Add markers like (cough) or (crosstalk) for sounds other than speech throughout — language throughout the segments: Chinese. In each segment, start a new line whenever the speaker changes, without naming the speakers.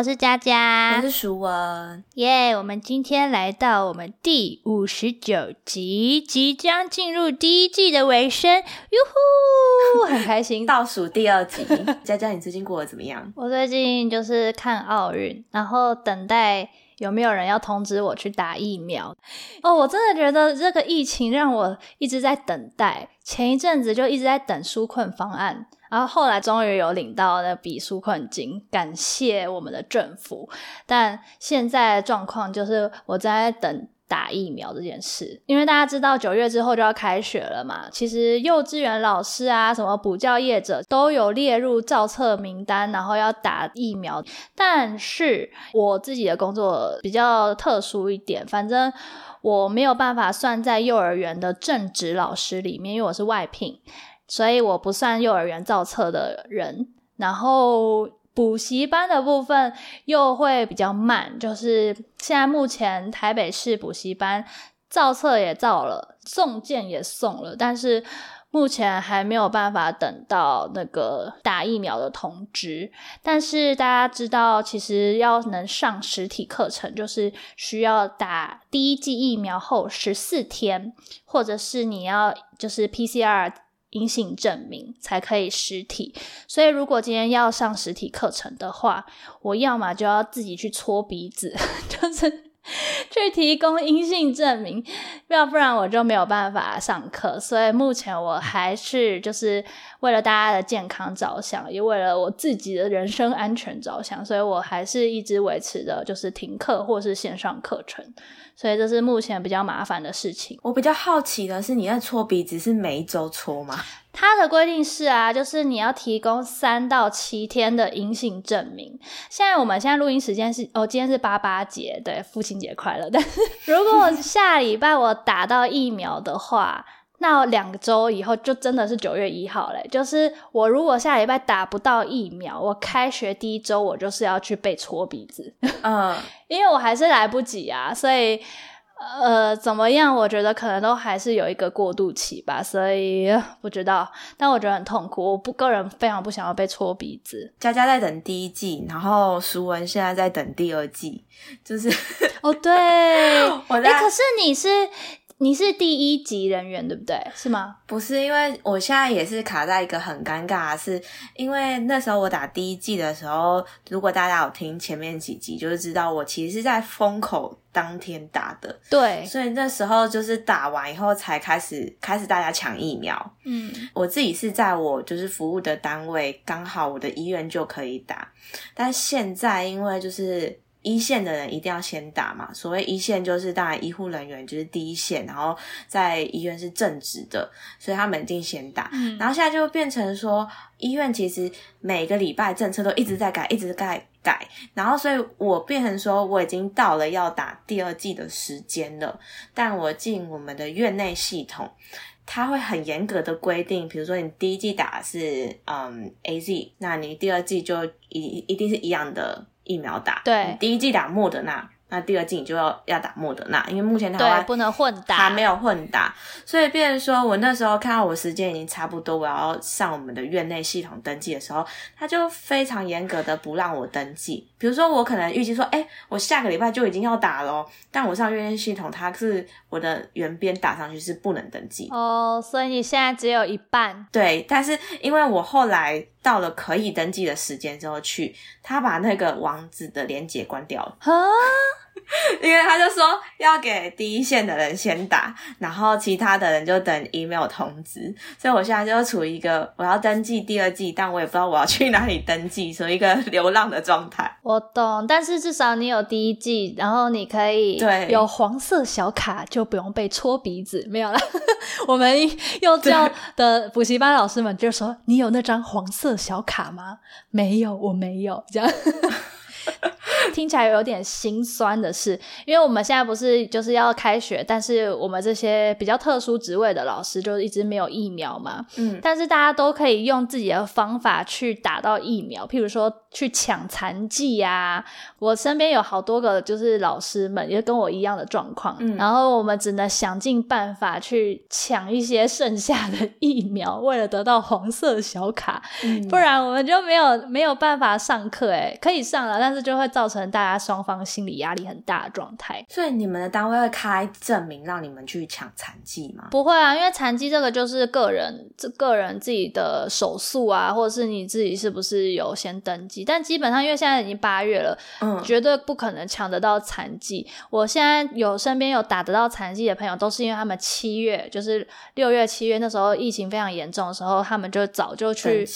我是佳佳，
我是淑文，
耶！我们今天来到我们第五十九集，即将进入第一季的尾声，哟呼，(laughs) 很开心，
倒数第二集。佳佳，你最近过得怎么样？(laughs)
我最近就是看奥运，然后等待有没有人要通知我去打疫苗。哦，我真的觉得这个疫情让我一直在等待，前一阵子就一直在等纾困方案。然后后来终于有领到那笔纾困金，感谢我们的政府。但现在状况就是我在等打疫苗这件事，因为大家知道九月之后就要开学了嘛。其实幼稚园老师啊，什么补教业者都有列入造册名单，然后要打疫苗。但是我自己的工作比较特殊一点，反正我没有办法算在幼儿园的正职老师里面，因为我是外聘。所以我不算幼儿园造册的人，然后补习班的部分又会比较慢，就是现在目前台北市补习班造册也造了，送件也送了，但是目前还没有办法等到那个打疫苗的通知。但是大家知道，其实要能上实体课程，就是需要打第一剂疫苗后十四天，或者是你要就是 PCR。阴性证明才可以实体，所以如果今天要上实体课程的话，我要么就要自己去搓鼻子，(laughs) 就是去提供阴性证明，要不然我就没有办法上课。所以目前我还是就是为了大家的健康着想，也为了我自己的人身安全着想，所以我还是一直维持着就是停课或是线上课程。所以这是目前比较麻烦的事情。
我比较好奇的是，你在搓鼻子是每一周搓吗？
它的规定是啊，就是你要提供三到七天的阴性证明。现在我们现在录音时间是哦，今天是八八节，对，父亲节快乐。但是如果下礼拜我打到疫苗的话。那两周以后就真的是九月一号嘞，就是我如果下礼拜打不到疫苗，我开学第一周我就是要去被搓鼻子，(laughs) 嗯，因为我还是来不及啊，所以呃怎么样？我觉得可能都还是有一个过渡期吧，所以不知道，但我觉得很痛苦，我不个人非常不想要被搓鼻子。
佳佳在等第一季，然后淑文现在在等第二季，就是
哦对，(laughs) 我哎，可是你是。你是第一级人员对不对？是吗？
不是，因为我现在也是卡在一个很尴尬，是因为那时候我打第一季的时候，如果大家有听前面几集，就是知道我其实是在风口当天打的。
对，
所以那时候就是打完以后才开始开始大家抢疫苗。嗯，我自己是在我就是服务的单位，刚好我的医院就可以打，但现在因为就是。一线的人一定要先打嘛？所谓一线就是当然医护人员就是第一线，然后在医院是正职的，所以他们一定先打。嗯然后现在就变成说，医院其实每个礼拜政策都一直在改，一直在改。然后所以我变成说，我已经到了要打第二季的时间了，但我进我们的院内系统，他会很严格的规定，比如说你第一季打是嗯 A Z，那你第二季就一一定是一样的。疫苗打，
对，
第一季打莫德纳。那第二季你就要要打莫德纳，因为目前台湾
不能混打，
还没有混打，所以变成说我那时候看到我时间已经差不多，我要上我们的院内系统登记的时候，他就非常严格的不让我登记。比如说我可能预计说，哎，我下个礼拜就已经要打了，但我上院内系统，它是我的原编打上去是不能登记
哦，所以你现在只有一半。
对，但是因为我后来到了可以登记的时间之后去，他把那个网址的连接关掉了。(laughs) 因为他就说要给第一线的人先打，然后其他的人就等 email 通知。所以我现在就处于一个我要登记第二季，但我也不知道我要去哪里登记，所以一个流浪的状态。
我懂，但是至少你有第一季，然后你可以
对
有黄色小卡，就不用被戳鼻子。没有了，(laughs) 我们幼教的补习班老师们就说：“你有那张黄色小卡吗？”没有，我没有这样。(laughs) 听起来有点心酸的是，因为我们现在不是就是要开学，但是我们这些比较特殊职位的老师就一直没有疫苗嘛。嗯，但是大家都可以用自己的方法去打到疫苗，譬如说去抢残疾呀。我身边有好多个就是老师们，也跟我一样的状况。嗯，然后我们只能想尽办法去抢一些剩下的疫苗，为了得到黄色小卡，不然我们就没有没有办法上课。哎，可以上了，但是就会造成大家双方心理压力很大的状态。
所以你们的单位会开证明让你们去抢残疾吗？
不会啊，因为残疾这个就是个人这个人自己的手速啊，或者是你自己是不是有先登记。但基本上，因为现在已经八月了，嗯，绝对不可能抢得到残疾。我现在有身边有打得到残疾的朋友，都是因为他们七月就是六月七月那时候疫情非常严重的时候，他们就早就去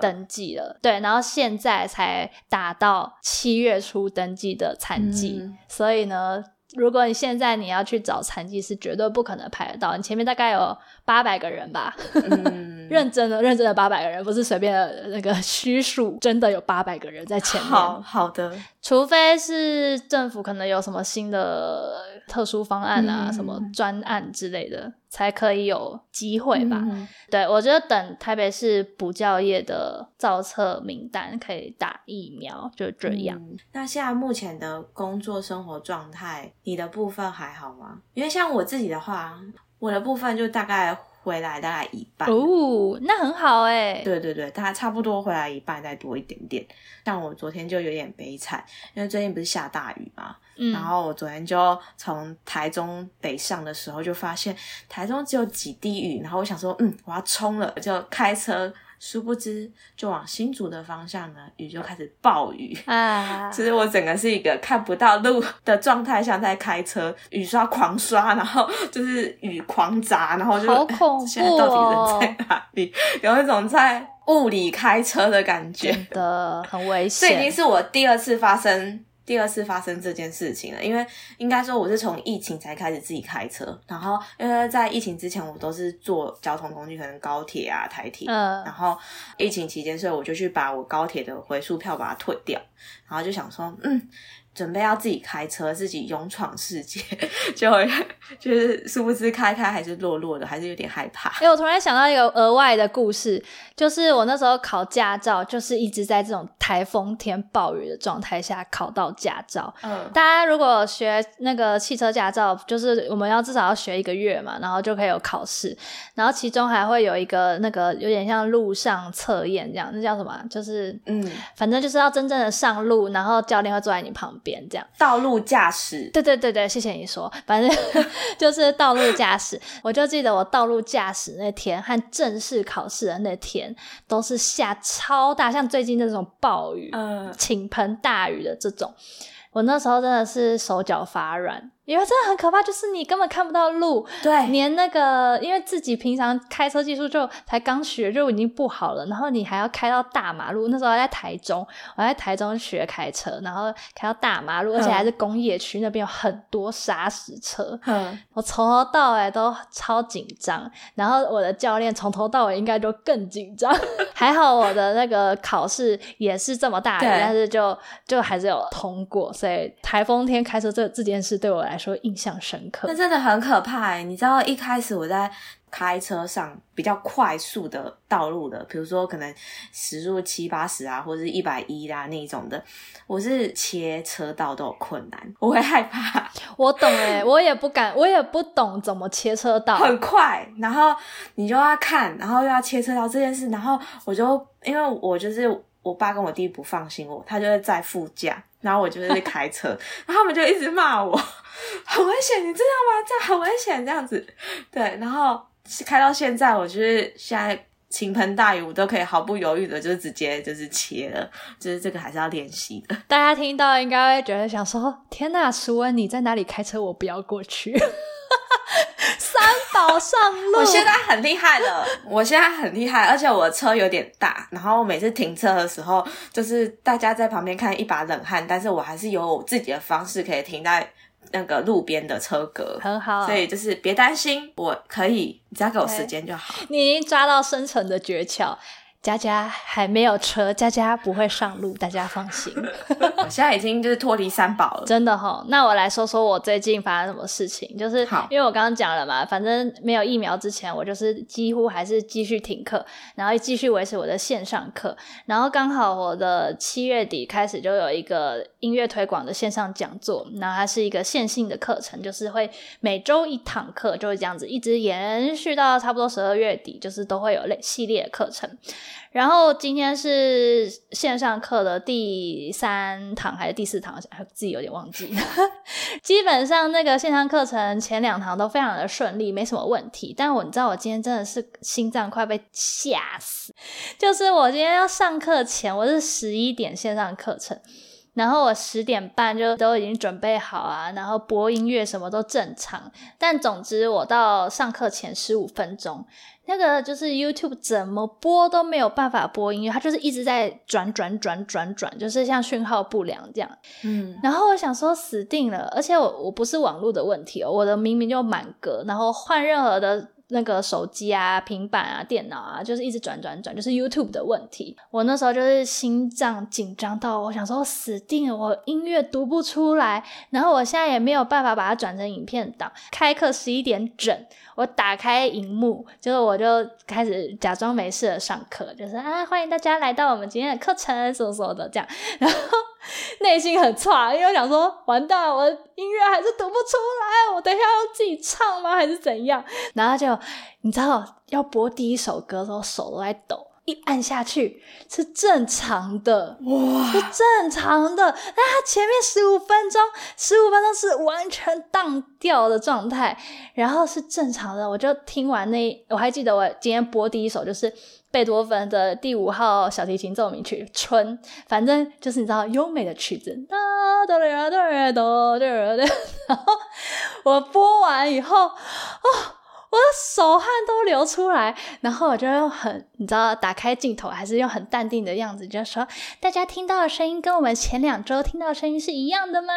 登记了。对，然后现在才打到七月初登记的残疾，所以呢。如果你现在你要去找残疾，是绝对不可能排得到。你前面大概有八百个人吧，(laughs) 认真的认真的八百个人，不是随便的那个虚数，真的有八百个人在前面。
好好的，
除非是政府可能有什么新的特殊方案啊，什么专案之类的。才可以有机会吧？对，我觉得等台北市补教业的造册名单可以打疫苗，就这样。
那现在目前的工作生活状态，你的部分还好吗？因为像我自己的话，我的部分就大概。回来大概一半
哦，那很好哎。
对对对，大概差不多回来一半，再多一点点。像我昨天就有点悲惨，因为最近不是下大雨嘛，然后我昨天就从台中北上的时候，就发现台中只有几滴雨，然后我想说，嗯，我要冲了，就开车。殊不知，就往新竹的方向呢，雨就开始暴雨啊！其 (laughs) 实我整个是一个看不到路的状态，像在开车，雨刷狂刷，然后就是雨狂砸，然后就
好恐怖 (laughs)
现在到底人在哪里？(laughs) 有一种在雾里开车的感觉，
的很危险。
这已经是我第二次发生。第二次发生这件事情了，因为应该说我是从疫情才开始自己开车，然后因为在疫情之前我都是坐交通工具，可能高铁啊、台铁，嗯，然后疫情期间，所以我就去把我高铁的回数票把它退掉，然后就想说，嗯。准备要自己开车，自己勇闯世界，(laughs) 就会就是殊不知开开还是落落的，还是有点害怕。
哎，我突然想到一个额外的故事，就是我那时候考驾照，就是一直在这种台风天暴雨的状态下考到驾照。嗯，大家如果学那个汽车驾照，就是我们要至少要学一个月嘛，然后就可以有考试，然后其中还会有一个那个有点像路上测验这样，那叫什么？就是嗯，反正就是要真正的上路，然后教练会坐在你旁边。这样。
道路驾驶，
对对对对，谢谢你说，反正 (laughs) 就是道路驾驶。我就记得我道路驾驶那天和正式考试的那天，都是下超大，像最近那种暴雨，嗯，倾盆大雨的这种，我那时候真的是手脚发软。因为真的很可怕，就是你根本看不到路，
对，
连那个，因为自己平常开车技术就才刚学就已经不好了，然后你还要开到大马路。那时候还在台中，我在台中学开车，然后开到大马路，而且还是工业区，那边有很多砂石车。(laughs) 嗯，我从头到尾都超紧张，然后我的教练从头到尾应该就更紧张。(laughs) 还好我的那个考试也是这么大雨，但是就就还是有通过。所以台风天开车这这件事对我来。说印象深刻，
那真的很可怕。你知道一开始我在开车上比较快速的道路的，比如说可能时速七八十啊，或者是一百一啊那种的，我是切车道都有困难，我会害怕。
我懂哎，我也不敢，我也不懂怎么切车道，
很快，然后你就要看，然后又要切车道这件事，然后我就因为我就是我爸跟我弟不放心我，他就会在副驾。然后我就是在开车，然后他们就一直骂我，很危险，你知道吗？这样很危险，这样子。对，然后开到现在，我就是现在倾盆大雨，我都可以毫不犹豫的，就直接就是切了，就是这个还是要练习的。
大家听到应该会觉得想说：天呐，淑恩你在哪里开车？我不要过去。(laughs) 三宝上路，
我现在很厉害了，我现在很厉害，而且我的车有点大，然后每次停车的时候，就是大家在旁边看一把冷汗，但是我还是有我自己的方式可以停在那个路边的车格，
很好，
所以就是别担心，我可以，你只要给我时间就好。
你已经抓到生存的诀窍。佳佳还没有车，佳佳不会上路，大家放心。(laughs)
我现在已经就是脱离三宝了，
真的哈。那我来说说我最近发生什么事情，就是因为我刚刚讲了嘛，反正没有疫苗之前，我就是几乎还是继续停课，然后继续维持我的线上课。然后刚好我的七月底开始就有一个音乐推广的线上讲座，然后它是一个线性的课程，就是会每周一堂课，就是这样子一直延续到差不多十二月底，就是都会有类系列的课程。然后今天是线上课的第三堂还是第四堂？自己有点忘记。(laughs) 基本上那个线上课程前两堂都非常的顺利，没什么问题。但我你知道，我今天真的是心脏快被吓死。就是我今天要上课前，我是十一点线上课程，然后我十点半就都已经准备好啊，然后播音乐什么都正常。但总之，我到上课前十五分钟。那个就是 YouTube 怎么播都没有办法播音乐，它就是一直在转转转转转，就是像讯号不良这样。嗯，然后我想说死定了，而且我我不是网络的问题哦，我的明明就满格，然后换任何的那个手机啊、平板啊、电脑啊，就是一直转转转，就是 YouTube 的问题。我那时候就是心脏紧张到我想说死定了，我音乐读不出来，然后我现在也没有办法把它转成影片档。开课十一点整。我打开荧幕，就是我就开始假装没事的上课，就是啊，欢迎大家来到我们今天的课程，什么什么的这样。(laughs) 然后内心很差，因为我想说，完蛋，我音乐还是读不出来，我等一下要自己唱吗，还是怎样？然后就你知道，要播第一首歌的时候，手都在抖。一按下去是正常的，哇，是正常的。那它前面十五分钟，十五分钟是完全荡掉的状态，然后是正常的。我就听完那，我还记得我今天播第一首就是贝多芬的第五号小提琴奏鸣曲《春》，反正就是你知道优美的曲子，哒哒哒哒哒哒哒。然后我播完以后，哦。我的手汗都流出来，然后我就用很，你知道，打开镜头，还是用很淡定的样子，就说：“大家听到的声音跟我们前两周听到的声音是一样的吗？”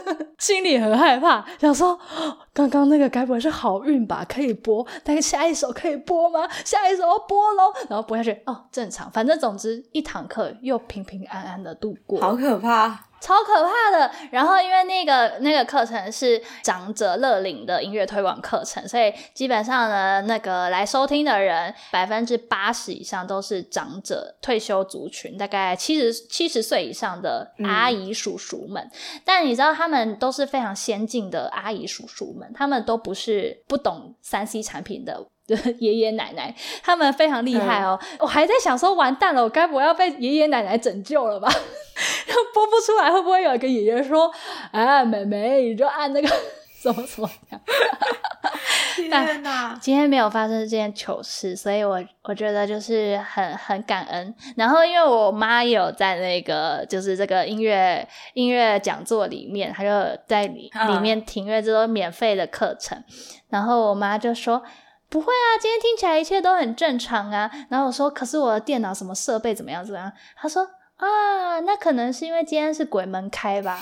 (laughs) 心里很害怕，想说：“刚刚那个该不会是好运吧？可以播，但是下一首可以播吗？下一首要播喽。”然后播下去，哦，正常，反正总之一堂课又平平安安的度过。
好可怕。
超可怕的！然后因为那个那个课程是长者乐龄的音乐推广课程，所以基本上呢，那个来收听的人百分之八十以上都是长者退休族群，大概七十七十岁以上的阿姨叔叔们。但你知道，他们都是非常先进的阿姨叔叔们，他们都不是不懂三 C 产品的。(laughs) 爷爷奶奶他们非常厉害哦，我还在想说完蛋了，我该不要被爷爷奶奶拯救了吧？(laughs) 播不出来，会不会有一个爷爷说：“哎，妹妹，你就按那个 (laughs) 怎么怎么？”
天哪！
今天没有发生这件糗事，所以我我觉得就是很很感恩。然后因为我妈也有在那个就是这个音乐音乐讲座里面，她就在里里面听，因为这都免费的课程。然后我妈就说。不会啊，今天听起来一切都很正常啊。然后我说，可是我的电脑什么设备怎么样怎么样？他说啊，那可能是因为今天是鬼门开吧。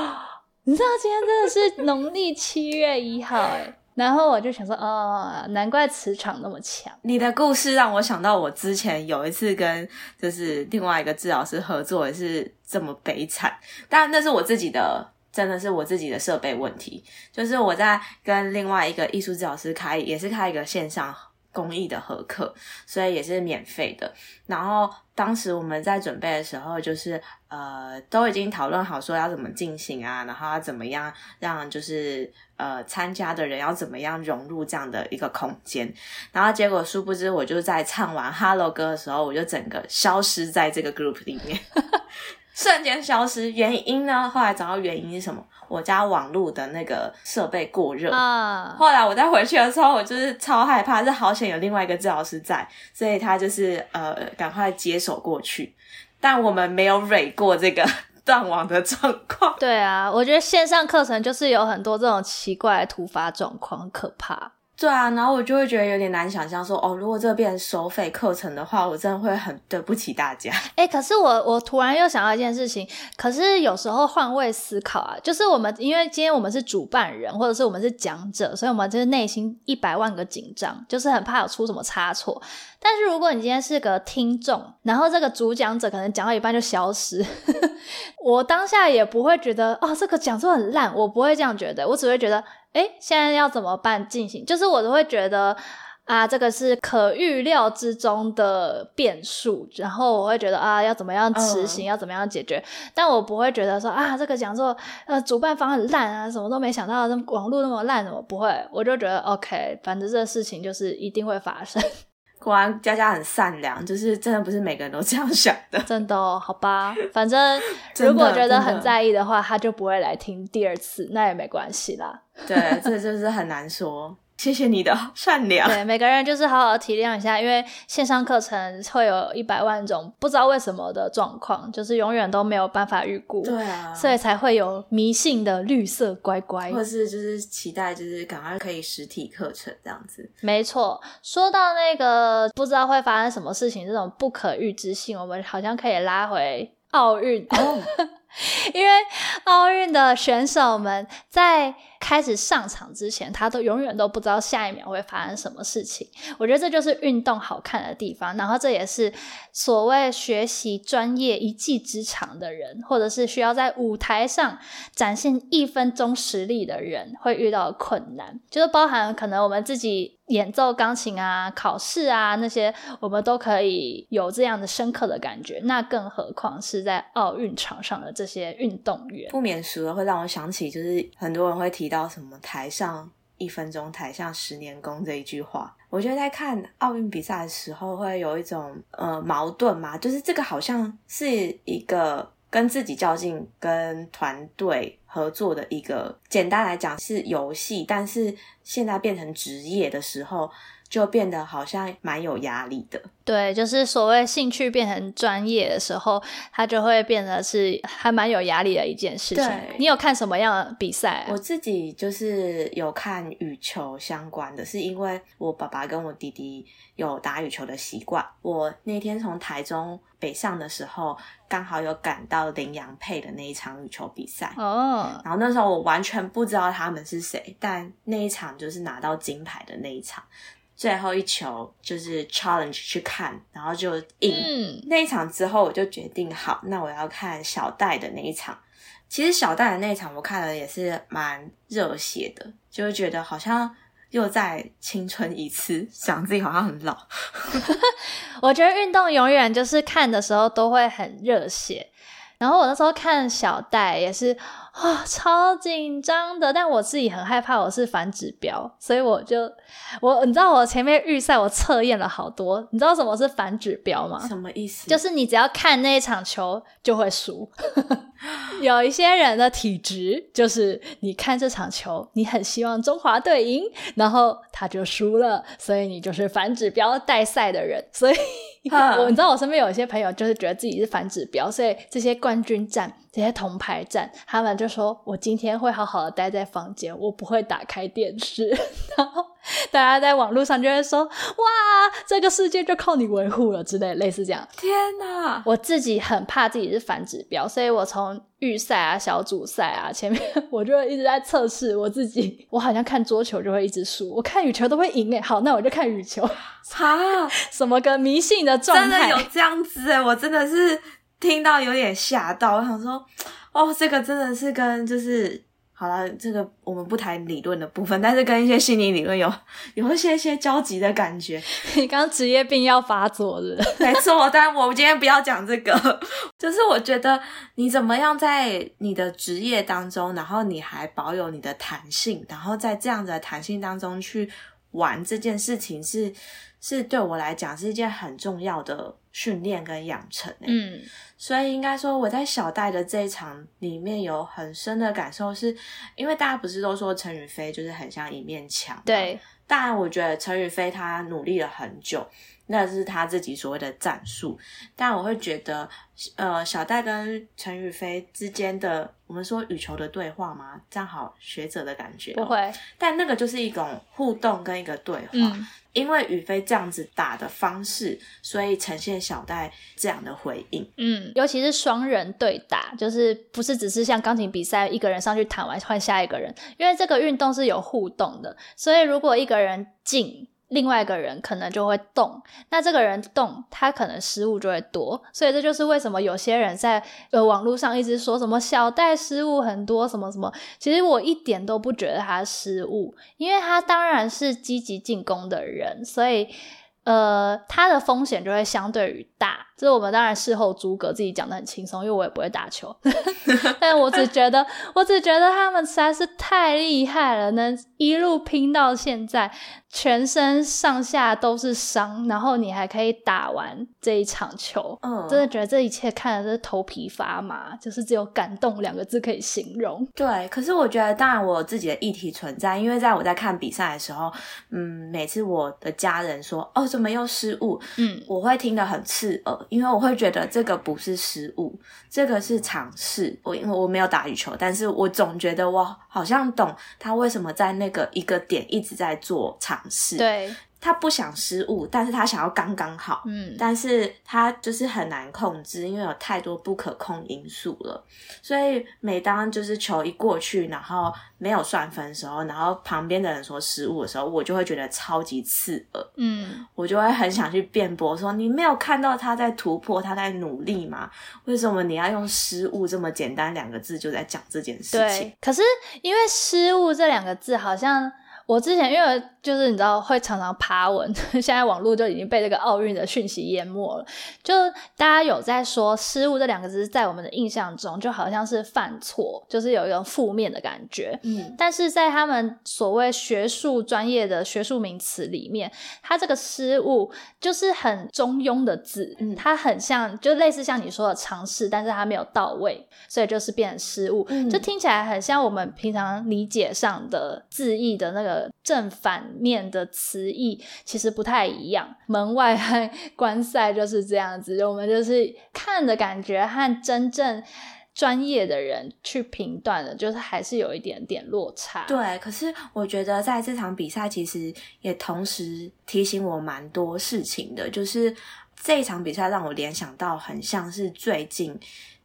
(gasps) 你知道今天真的是农历七月一号哎。(laughs) 然后我就想说，哦，难怪磁场那么强。
你的故事让我想到我之前有一次跟就是另外一个治疗师合作，也是这么悲惨。当然那是我自己的。真的是我自己的设备问题，就是我在跟另外一个艺术治疗师开，也是开一个线上公益的合课，所以也是免费的。然后当时我们在准备的时候，就是呃都已经讨论好说要怎么进行啊，然后要怎么样让就是呃参加的人要怎么样融入这样的一个空间。然后结果殊不知，我就在唱完 Hello 歌的时候，我就整个消失在这个 group 里面。瞬间消失，原因呢？后来找到原因是什么？我家网络的那个设备过热啊。后来我再回去的时候，我就是超害怕，是好险有另外一个治疗师在，所以他就是呃赶快接手过去。但我们没有蕊过这个 (laughs) 断网的状况。
对啊，我觉得线上课程就是有很多这种奇怪的突发状况，很可怕。
对啊，然后我就会觉得有点难想象，说哦，如果这变成收费课程的话，我真的会很对不起大家。
哎，可是我我突然又想到一件事情，可是有时候换位思考啊，就是我们因为今天我们是主办人，或者是我们是讲者，所以我们就是内心一百万个紧张，就是很怕有出什么差错。但是如果你今天是个听众，然后这个主讲者可能讲到一半就消失，(laughs) 我当下也不会觉得哦，这个讲座很烂，我不会这样觉得，我只会觉得。哎，现在要怎么办进行？就是我都会觉得啊，这个是可预料之中的变数，然后我会觉得啊，要怎么样执行，要怎么样解决。但我不会觉得说啊，这个讲座呃主办方很烂啊，什么都没想到，那网络那么烂，我不会。我就觉得 OK，反正这个事情就是一定会发生。
果然佳佳很善良，就是真的不是每个人都这样想的。(laughs)
真的哦，好吧，(laughs) 反正如果觉得很在意的话，他就不会来听第二次，那也没关系啦。
对，这就是很难说。谢谢你的 (laughs) 善良。
对，每个人就是好好体谅一下，因为线上课程会有一百万种不知道为什么的状况，就是永远都没有办法预估。
对啊，
所以才会有迷信的绿色乖乖，
或是就是期待就是赶快可以实体课程这样子。
没错，说到那个不知道会发生什么事情这种不可预知性，我们好像可以拉回奥运。(laughs) 因为奥运的选手们在开始上场之前，他都永远都不知道下一秒会发生什么事情。我觉得这就是运动好看的地方，然后这也是所谓学习专业一技之长的人，或者是需要在舞台上展现一分钟实力的人会遇到的困难，就是包含可能我们自己。演奏钢琴啊，考试啊，那些我们都可以有这样的深刻的感觉。那更何况是在奥运场上的这些运动员，
不免俗的会让我想起，就是很多人会提提到什么“台上一分钟，台下十年功”这一句话。我觉得在看奥运比赛的时候，会有一种呃矛盾嘛，就是这个好像是一个。跟自己较劲，跟团队合作的一个，简单来讲是游戏，但是现在变成职业的时候。就变得好像蛮有压力的。
对，就是所谓兴趣变成专业的时候，它就会变得是还蛮有压力的一件事情。你有看什么样的比赛？
我自己就是有看羽球相关的，是因为我爸爸跟我弟弟有打羽球的习惯。我那天从台中北上的时候，刚好有赶到林洋配的那一场羽球比赛。哦。然后那时候我完全不知道他们是谁，但那一场就是拿到金牌的那一场。最后一球就是 challenge 去看，然后就赢那一场之后，我就决定好，那我要看小戴的那一场。其实小戴的那一场我看了也是蛮热血的，就觉得好像又在青春一次，想自己好像很老。(laughs)
我觉得运动永远就是看的时候都会很热血。然后我那时候看小戴也是啊，超紧张的。但我自己很害怕我是反指标，所以我就我你知道我前面预赛我测验了好多，你知道什么是反指标吗？
什么意思？
就是你只要看那一场球就会输。(laughs) 有一些人的体质就是你看这场球，你很希望中华队赢，然后他就输了，所以你就是反指标带赛的人。所以。(laughs) 我你知道我身边有一些朋友就是觉得自己是反指标，所以这些冠军战、这些铜牌战，他们就说我今天会好好的待在房间，我不会打开电视。(laughs) 然后 (laughs) 大家在网络上就会说：“哇，这个世界就靠你维护了”之类，类似这样。
天哪！
我自己很怕自己是反指标，所以我从预赛啊、小组赛啊前面，(laughs) 我就一直在测试我自己。我好像看桌球就会一直输，我看羽球都会赢诶。好，那我就看羽球。
啊，(laughs)
什么个迷信的状
态？真的有这样子诶，我真的是听到有点吓到。我想说，哦，这个真的是跟就是好了，这个我们不谈理论的部分，但是跟一些心理理论有有一些一些交集的感觉。
你刚职业病要发作了，
没错。但我们今天不要讲这个，(laughs) 就是我觉得你怎么样在你的职业当中，然后你还保有你的弹性，然后在这样的弹性当中去玩这件事情是。是对我来讲是一件很重要的训练跟养成嗯，所以应该说我在小戴的这一场里面有很深的感受，是因为大家不是都说陈宇飞就是很像一面墙，
对，
当然我觉得陈宇飞他努力了很久，那是他自己所谓的战术。但我会觉得，呃，小戴跟陈宇飞之间的，我们说羽球的对话吗？这样好学者的感觉
不会，
但那个就是一种互动跟一个对话。因为宇飞这样子打的方式，所以呈现小戴这样的回应。
嗯，尤其是双人对打，就是不是只是像钢琴比赛一个人上去弹完换下一个人，因为这个运动是有互动的，所以如果一个人进。另外一个人可能就会动，那这个人动，他可能失误就会多，所以这就是为什么有些人在呃网络上一直说什么小戴失误很多什么什么，其实我一点都不觉得他失误，因为他当然是积极进攻的人，所以。呃，他的风险就会相对于大，这是我们当然事后诸葛自己讲的很轻松，因为我也不会打球，(laughs) 但我只觉得，我只觉得他们实在是太厉害了，能一路拼到现在，全身上下都是伤，然后你还可以打完这一场球，嗯，真的觉得这一切看的是头皮发麻，就是只有感动两个字可以形容。
对，可是我觉得，当然我有自己的议题存在，因为在我在看比赛的时候，嗯，每次我的家人说，哦。怎么又失误？嗯，我会听得很刺耳，因为我会觉得这个不是失误，这个是尝试。我因为我没有打羽球，但是我总觉得我好像懂他为什么在那个一个点一直在做尝试。
对。
他不想失误，但是他想要刚刚好，嗯，但是他就是很难控制，因为有太多不可控因素了。所以每当就是球一过去，然后没有算分的时候，然后旁边的人说失误的时候，我就会觉得超级刺耳，嗯，我就会很想去辩驳说，你没有看到他在突破，他在努力吗？为什么你要用失误这么简单两个字就在讲这件事情？
可是因为失误这两个字好像。我之前因为就是你知道会常常爬文，(laughs) 现在网络就已经被这个奥运的讯息淹没了。就大家有在说失误这两个字，在我们的印象中就好像是犯错，就是有一种负面的感觉。嗯，但是在他们所谓学术专业的学术名词里面，它这个失误就是很中庸的字，它很像就类似像你说的尝试，但是它没有到位，所以就是变成失误。就听起来很像我们平常理解上的字义的那个。正反面的词义其实不太一样，门外和 (laughs) 观赛就是这样子，我们就是看的感觉和真正专业的人去评断的，就是还是有一点点落差。
对，可是我觉得在这场比赛其实也同时提醒我蛮多事情的，就是这一场比赛让我联想到很像是最近。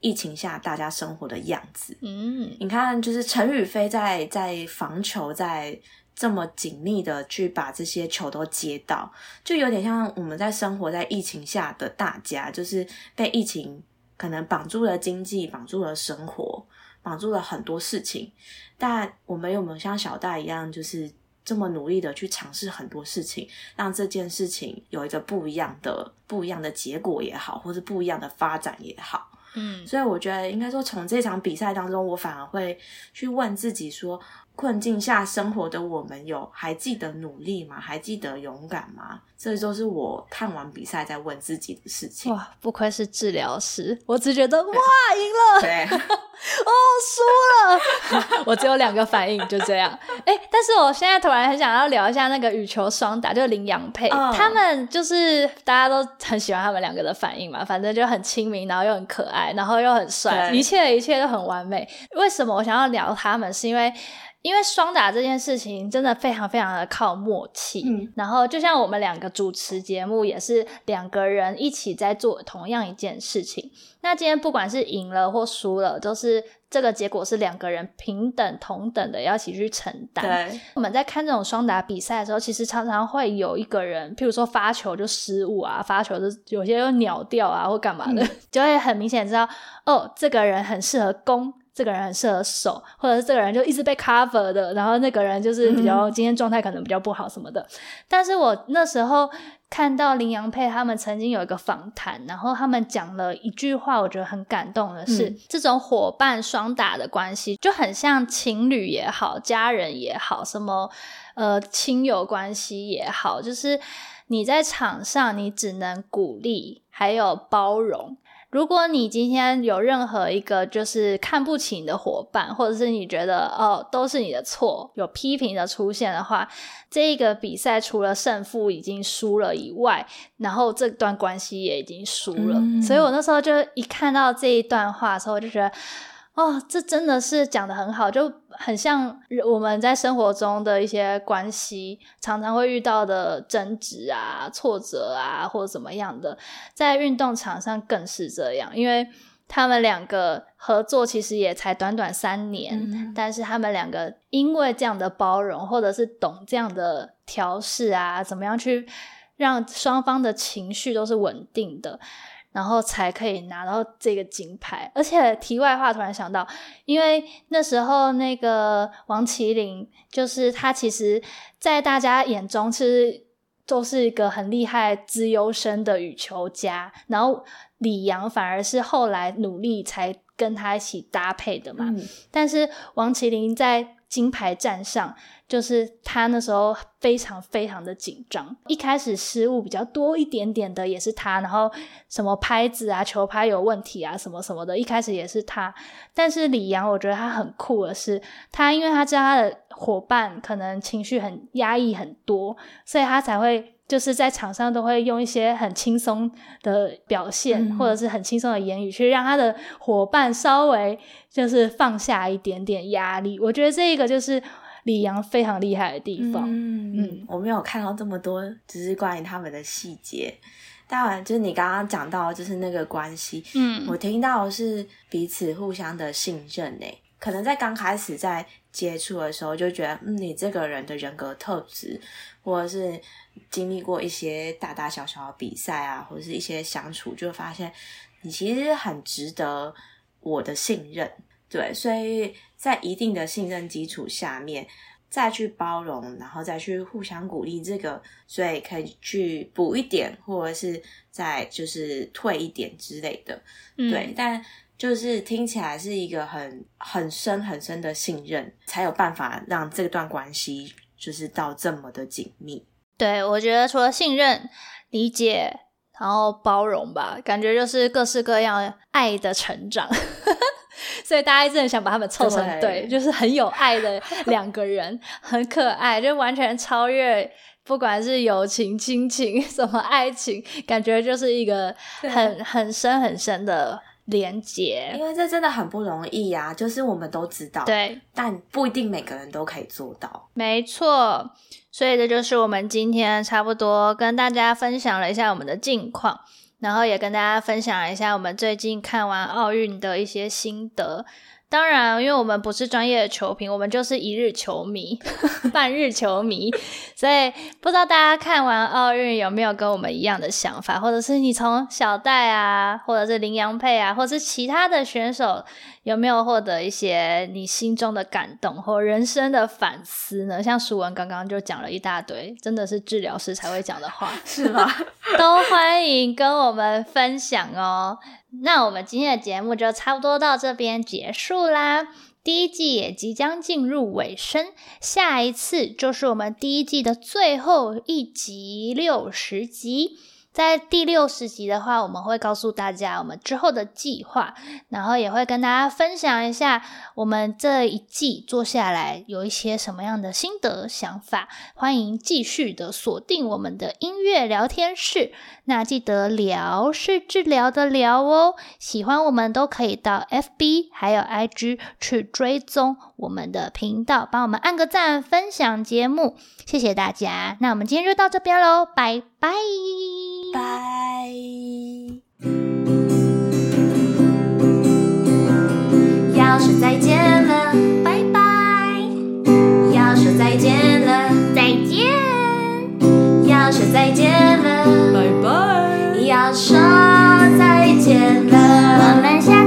疫情下大家生活的样子，嗯，你看，就是陈宇飞在在防球，在这么紧密的去把这些球都接到，就有点像我们在生活在疫情下的大家，就是被疫情可能绑住了经济，绑住了生活，绑住了很多事情。但我们有没有像小戴一样，就是这么努力的去尝试很多事情，让这件事情有一个不一样的、不一样的结果也好，或是不一样的发展也好？嗯，所以我觉得应该说，从这场比赛当中，我反而会去问自己说。困境下生活的我们，有还记得努力吗？还记得勇敢吗？这都是我看完比赛在问自己的事情。
哇，不愧是治疗师，我只觉得哇，赢了，
对，(laughs)
哦，输了，(laughs) 我只有两个反应，就这样。哎，但是我现在突然很想要聊一下那个羽球双打，就是林洋配，他们就是大家都很喜欢他们两个的反应嘛，反正就很亲民，然后又很可爱，然后又很帅，一切的一切都很完美。为什么我想要聊他们？是因为。因为双打这件事情真的非常非常的靠默契，嗯，然后就像我们两个主持节目也是两个人一起在做同样一件事情。那今天不管是赢了或输了，都是这个结果是两个人平等同等的要一起去承担。
对，
我们在看这种双打比赛的时候，其实常常会有一个人，譬如说发球就失误啊，发球就有些又鸟掉啊或干嘛的，就会很明显知道哦，这个人很适合攻。这个人很适合守，或者是这个人就一直被 cover 的，然后那个人就是比较今天状态可能比较不好什么的。但是我那时候看到林洋配他们曾经有一个访谈，然后他们讲了一句话，我觉得很感动的是，这种伙伴双打的关系就很像情侣也好，家人也好，什么呃亲友关系也好，就是你在场上你只能鼓励，还有包容。如果你今天有任何一个就是看不起你的伙伴，或者是你觉得哦都是你的错，有批评的出现的话，这一个比赛除了胜负已经输了以外，然后这段关系也已经输了。所以我那时候就一看到这一段话的时候，我就觉得。哦，这真的是讲的很好，就很像我们在生活中的一些关系，常常会遇到的争执啊、挫折啊，或者怎么样的，在运动场上更是这样，因为他们两个合作其实也才短短三年，但是他们两个因为这样的包容，或者是懂这样的调试啊，怎么样去让双方的情绪都是稳定的。然后才可以拿到这个金牌。而且题外话，突然想到，因为那时候那个王麒麟，就是他，其实，在大家眼中其实都是一个很厉害、资优生的羽球家。然后李阳反而是后来努力才跟他一起搭配的嘛。但是王麒麟在金牌站上。就是他那时候非常非常的紧张，一开始失误比较多一点点的也是他，然后什么拍子啊、球拍有问题啊，什么什么的，一开始也是他。但是李阳，我觉得他很酷的是，他因为他知道他的伙伴可能情绪很压抑很多，所以他才会就是在场上都会用一些很轻松的表现，或者是很轻松的言语去让他的伙伴稍微就是放下一点点压力。我觉得这个就是。李阳非常厉害的地方，
嗯，我没有看到这么多，只是关于他们的细节。当然，就是你刚刚讲到，就是那个关系，嗯，我听到是彼此互相的信任诶。可能在刚开始在接触的时候，就觉得，嗯，你这个人的人格特质，或者是经历过一些大大小小的比赛啊，或者是一些相处，就发现你其实很值得我的信任。对，所以在一定的信任基础下面，再去包容，然后再去互相鼓励，这个所以可以去补一点，或者是再就是退一点之类的。对，但就是听起来是一个很很深很深的信任，才有办法让这段关系就是到这么的紧密。
对，我觉得除了信任、理解，然后包容吧，感觉就是各式各样爱的成长。(laughs) 所以大家一直很想把他们凑成对，就是很有爱的 (laughs) 两个人，很可爱，就完全超越不管是友情、亲情、什么爱情，感觉就是一个很很深很深的连接。
因为这真的很不容易呀，就是我们都知道，
对，
但不一定每个人都可以做到。
没错，所以这就是我们今天差不多跟大家分享了一下我们的近况。然后也跟大家分享一下我们最近看完奥运的一些心得。当然，因为我们不是专业的球评，我们就是一日球迷、(laughs) 半日球迷，所以不知道大家看完奥运有没有跟我们一样的想法，或者是你从小戴啊，或者是林洋配啊，或者是其他的选手有没有获得一些你心中的感动或人生的反思呢？像舒文刚刚就讲了一大堆，真的是治疗师才会讲的话，
是吗？(laughs)
都欢迎跟我们分享哦。那我们今天的节目就差不多到这边结束啦，第一季也即将进入尾声，下一次就是我们第一季的最后一集六十集。在第六十集的话，我们会告诉大家我们之后的计划，然后也会跟大家分享一下我们这一季做下来有一些什么样的心得想法。欢迎继续的锁定我们的音乐聊天室，那记得聊是治疗的聊哦。喜欢我们都可以到 FB 还有 IG 去追踪我们的频道，帮我们按个赞，分享节目，谢谢大家。那我们今天就到这边喽，拜拜。
拜要说再见了拜拜。要说再见了
再见
要说再见了拜
拜。
要说再见了。我们
下